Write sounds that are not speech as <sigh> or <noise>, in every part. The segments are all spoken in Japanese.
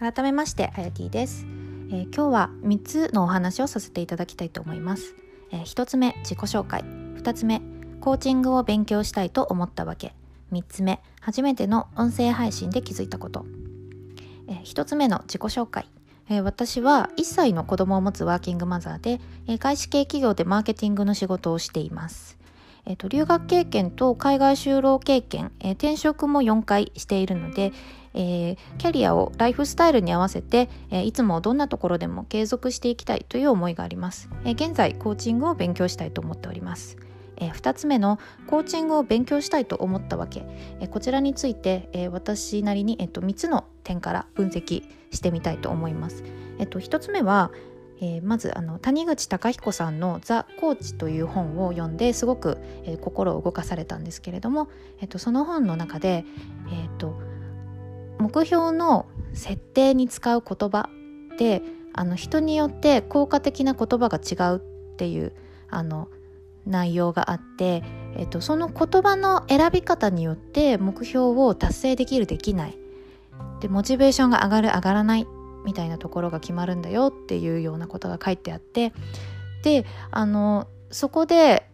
改めましてあやてぃです、えー、今日は3つのお話をさせていただきたいと思います、えー、1つ目自己紹介。2つ目コーチングを勉強したいと思ったわけ。3つ目初めての音声配信で気づいたこと、えー、1つ目の自己紹介。え私は1歳の子供を持つワーキングマザーで、え外資系企業でマーケティングの仕事をしています。えーと、留学経験と海外就労経験、えー、転職も4回しているので、えー、キャリアをライフスタイルに合わせて、えー、いつもどんなところでも継続していきたいという思いがあります、え、現在コーチングを勉強したいと思っております、え2つ目のコーチングを勉強したいと思ったわけ、えこちらについて、え私なりに、えーと、3つの点から分析してみたいと思います、えーと、1つ目はえー、まずあの谷口孝彦さんの「ザ・コーチ」という本を読んですごく、えー、心を動かされたんですけれども、えーと、その本の中で、えーと目標の設定に使う言葉であの人によって効果的な言葉が違うっていうあの内容があって、えっと、その言葉の選び方によって目標を達成できるできない。でモチベーションが上がる上がらないみたいなところが決まるんだよっていうようなことが書いてあってであのそこで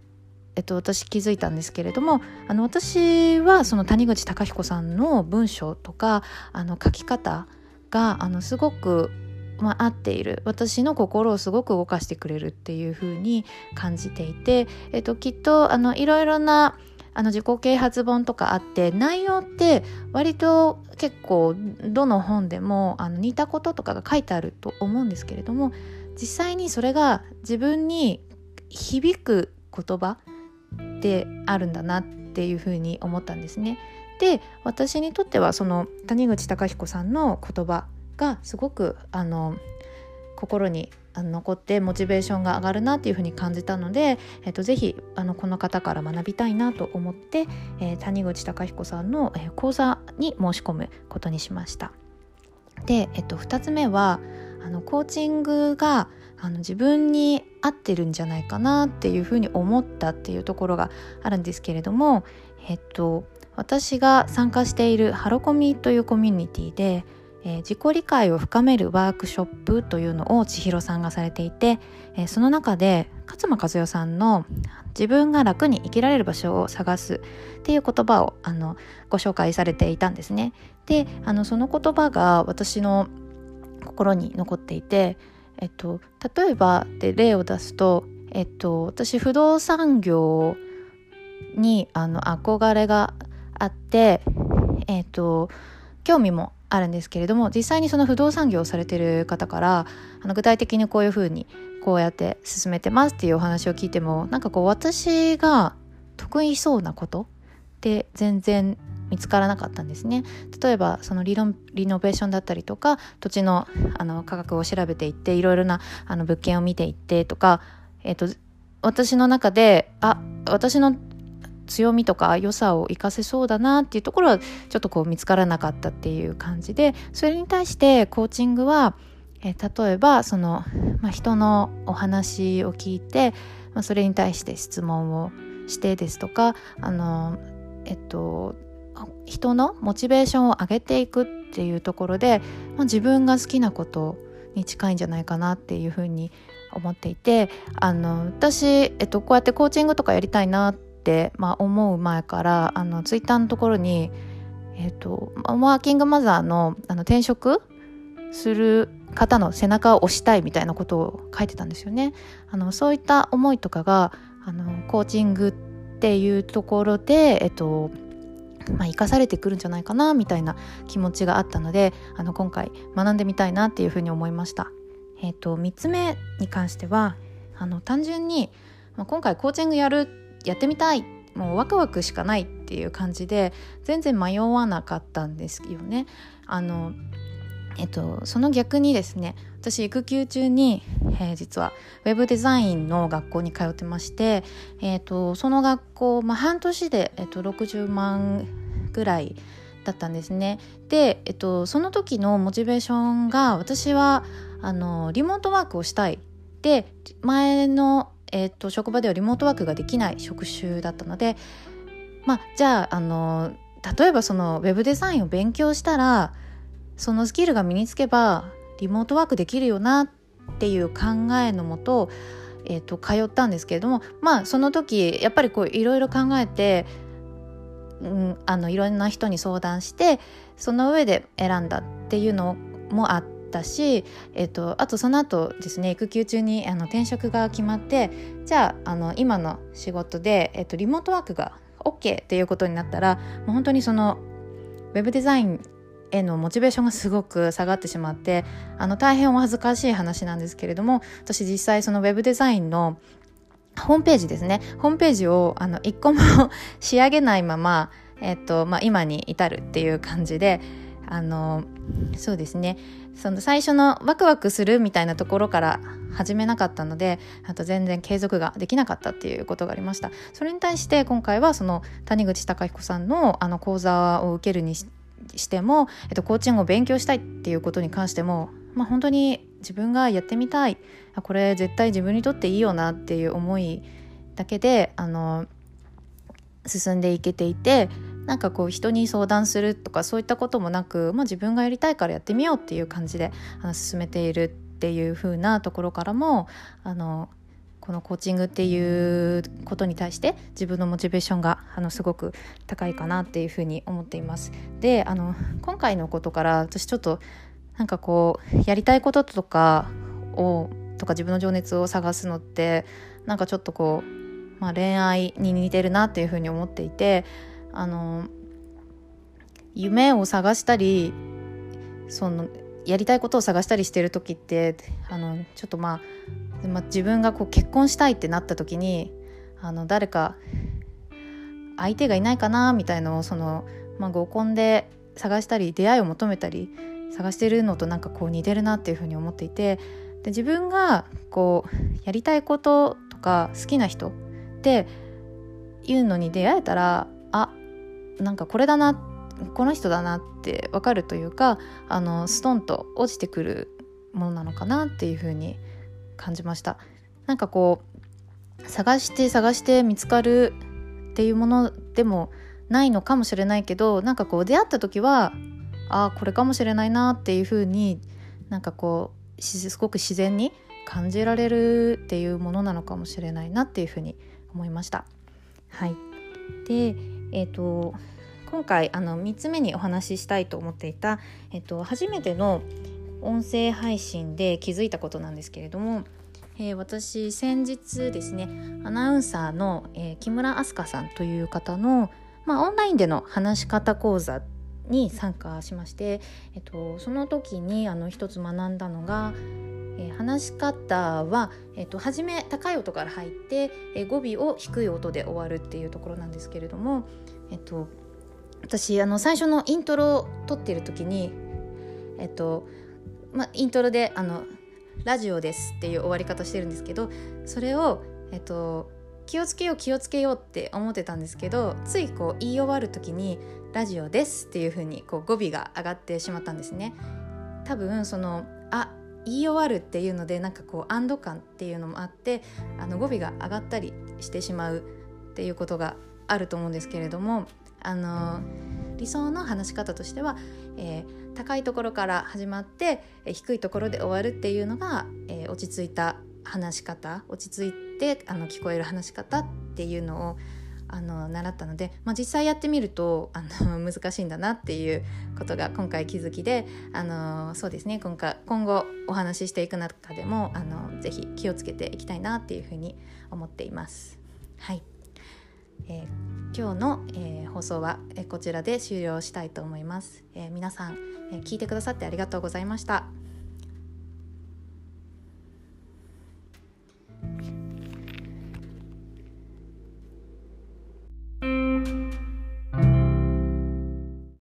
えっと、私気づいたんですけれどもあの私はその谷口貴彦さんの文章とかあの書き方があのすごく、まあ、合っている。私の心をすごく動かしてくれるっていう風に感じていて、えっと、きっとあのいろいろなあの自己啓発本とかあって内容って割と結構どの本でもあの似たこととかが書いてあると思うんですけれども実際にそれが自分に響く言葉であるんだなっていうふうに思ったんですね。で私にとってはその谷口孝彦さんの言葉がすごくあの心に残ってモチベーションが上がるなっていうふうに感じたので、えっと、ぜひあのこの方から学びたいなと思って、えー、谷口孝彦さんの、講座に申し込むことにしました。で、えっと、2つ目はあのコーチングがあの自分に合ってるんじゃないかなっていうふうに思ったっていうところがあるんですけれども、えっと、私が参加しているハロコミというコミュニティで、えー、自己理解を深めるワークショップというのを千尋さんがされていて、えー、その中で勝間和代さんの自分が楽に生きられる場所を探すっていう言葉をあのご紹介されていたんですね。であのその言葉が私の心に残っていてえっと、例えばで例を出すと、えっと、私不動産業にあの憧れがあって、えっと、興味もあるんですけれども実際にその不動産業をされてる方からあの具体的にこういうふうにこうやって進めてますっていうお話を聞いてもなんかこう私が得意そうなことって全然見つからなかったんですね。例えばそのリノリノベーションだったりとか土地のあの価格を調べていっていろいろなあの物件を見ていってとか、えーと、私の中であ私の強みとか良さを活かせそうだなっていうところはちょっとこう見つからなかったっていう感じでそれに対してコーチングは、えー、例えばその、まあ、人のお話を聞いて、まあ、それに対して質問をしてですとかあのえっと人のモチベーションを上げていくっていうところで、まあ、自分が好きなことに近いんじゃないかなっていうふうに思っていてあの私、えっと、こうやってコーチングとかやりたいなって、まあ、思う前からあのツイッターのところに、えっと、ワーキングマザーのあの転職する方の背中を押したいみたいなことを書いてたんですよね。あのそういった思いとかがあのコーチングっていうところで、えっと、まあ、生かされてくるんじゃないかなみたいな気持ちがあったのであの今回学んでみたいなっていうふうに思いました。えーと、3つ目に関してはあの単純に、今回コーチングやるやってみたいもうワクワクしかないっていう感じで全然迷わなかったんですよね。あのえっと、その逆にですね私育休中に、えー、実はウェブデザインの学校に通ってまして、えーと、その学校、まあ、半年で、えーと、60万ぐらいだったんですね。で、えっと、その時のモチベーションが私はあのリモートワークをしたいで前の、えっと、職場ではリモートワークができない職種だったので、まあ、じゃああの例えばそのウェブデザインを勉強したらそのスキルが身につけばリモートワークできるよなっていう考えのもと,、えーと、通ったんですけれどもまあその時やっぱりこういろいろ考えて、うん、あのいろんな人に相談してその上で選んだっていうのもあったし、えーと、あとその後ですね育休中にあの転職が決まってじゃああの今の仕事で、えーとリモートワークが OK っていうことになったらもう本当にそのウェブデザインへのモチベーションがすごく下がってしまってあの大変お恥ずかしい話なんですけれども私実際そのウェブデザインのホームページですね。ホームページをあの一個も仕上げないまま、えっとまあ、今に至るっていう感じであのそうですね。その最初のワクワクするみたいなところから始めなかったのであと全然継続ができなかったっていうことがありました。それに対して今回はその谷口孝彦さんのあの講座を受けるにしても、えっと、コーチングを勉強したいっていうことに関しても、まあ、本当に自分がやってみたい。これ絶対自分にとっていいよなっていう思いだけであの進んでいけていてなんかこう人に相談するとかそういったこともなく、まあ、自分がやりたいからやってみようっていう感じであの進めているっていう風なところからもあのこのコーチングっていうことに対して自分のモチベーションがあのすごく高いかなっていうふうに思っています。であの今回のことから私ちょっとなんかこうやりたいこととかをとか自分の情熱を探すのってなんかちょっとこう、まあ、恋愛に似てるなっていうふうに思っていてあの夢を探したりそのやりたいことを探したりしてる時ってあのちょっとまあ、まあ、自分がこう結婚したいってなった時にあの誰か相手がいないかなみたいのをその、まあ、合コンで探したり出会いを求めたり探してるのとなんかこう似てるなっていうふうに思っていてで自分がこうやりたいこととか好きな人っていうのに出会えたらあなんかこれだなこの人だなって分かるというかあのストンと落ちてくるものなのかなっていうふうに感じましたなんかこう探して探して見つかるっていうものでもないのかもしれないけどなんかこう出会った時はああこれかもしれないなっていうふうになんかこうすごく自然に感じられるっていうものなのかもしれないなっていうふうに思いました。はい、でえーと、今回あの3つ目にお話ししたいと思っていた、えーと、初めての音声配信で気づいたことなんですけれども、えー、私先日ですねアナウンサーの、えー、木村飛鳥さんという方の、まあ、オンラインでの話し方講座に参加しまして、えっと、その時にあの一つ学んだのがえー、話し方は、えーと、初め高い音から入って、え、語尾を低い音で終わるっていうところなんですけれども、えーと、私あの最初のイントロを撮ってる時に、えーとま、イントロであの「ラジオです」っていう終わり方してるんですけどそれを、えー、と気をつけよう気をつけようって思ってたんですけどついこう言い終わる時に「ラジオです」っていう風にこう語尾が上がってしまったんですね。多分その言い終わるっていうのでなんかこう安堵感っていうのもあってあの語尾が上がったりしてしまうっていうことがあると思うんですけれどもあの理想の話し方としては、えー、高いところから始まって、えー、低いところで終わるっていうのが、えー、落ち着いた話し方落ち着いてあの聞こえる話し方っていうのをあの習ったので、まあ、実際やってみるとあの <laughs> 難しいんだなっていうことが今回気づきであのそうですね今回今後お話ししていく中でもあのぜひ気をつけていきたいなっていうふうに思っています。はいえー、今日の、えー、放送は、えー、こちらで終了したいと思います。え皆さん、え聞いてくださってありがとうございました。